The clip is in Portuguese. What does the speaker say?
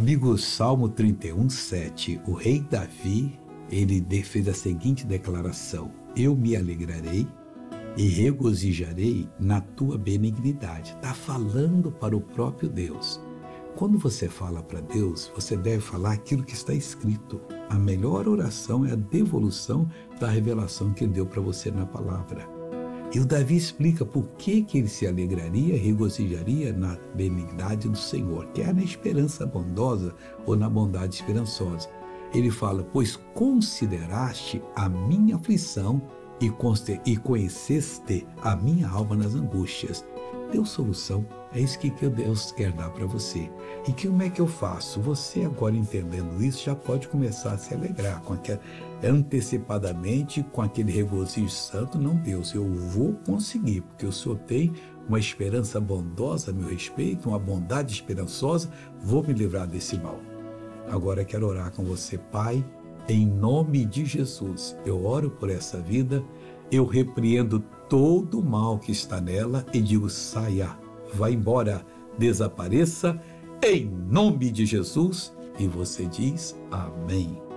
Amigos, Salmo 31, 7. O rei Davi, ele fez a seguinte declaração: Eu me alegrarei e regozijarei na tua benignidade. Está falando para o próprio Deus. Quando você fala para Deus, você deve falar aquilo que está escrito. A melhor oração é a devolução da revelação que ele deu para você na palavra. E o Davi explica por que, que ele se alegraria e regozijaria na benignidade do Senhor, que é na esperança bondosa ou na bondade esperançosa. Ele fala: Pois consideraste a minha aflição e conheceste a minha alma nas angústias. Deu solução. É isso que Deus quer dar para você. E como é que eu faço? Você agora entendendo isso já pode começar a se alegrar com aquela, antecipadamente com aquele regozijo santo. Não, Deus, eu vou conseguir, porque o Senhor tem uma esperança bondosa a meu respeito, uma bondade esperançosa. Vou me livrar desse mal. Agora quero orar com você, Pai, em nome de Jesus. Eu oro por essa vida, eu repreendo todo o mal que está nela e digo: saia, vá embora, desapareça, em nome de Jesus. E você diz: Amém.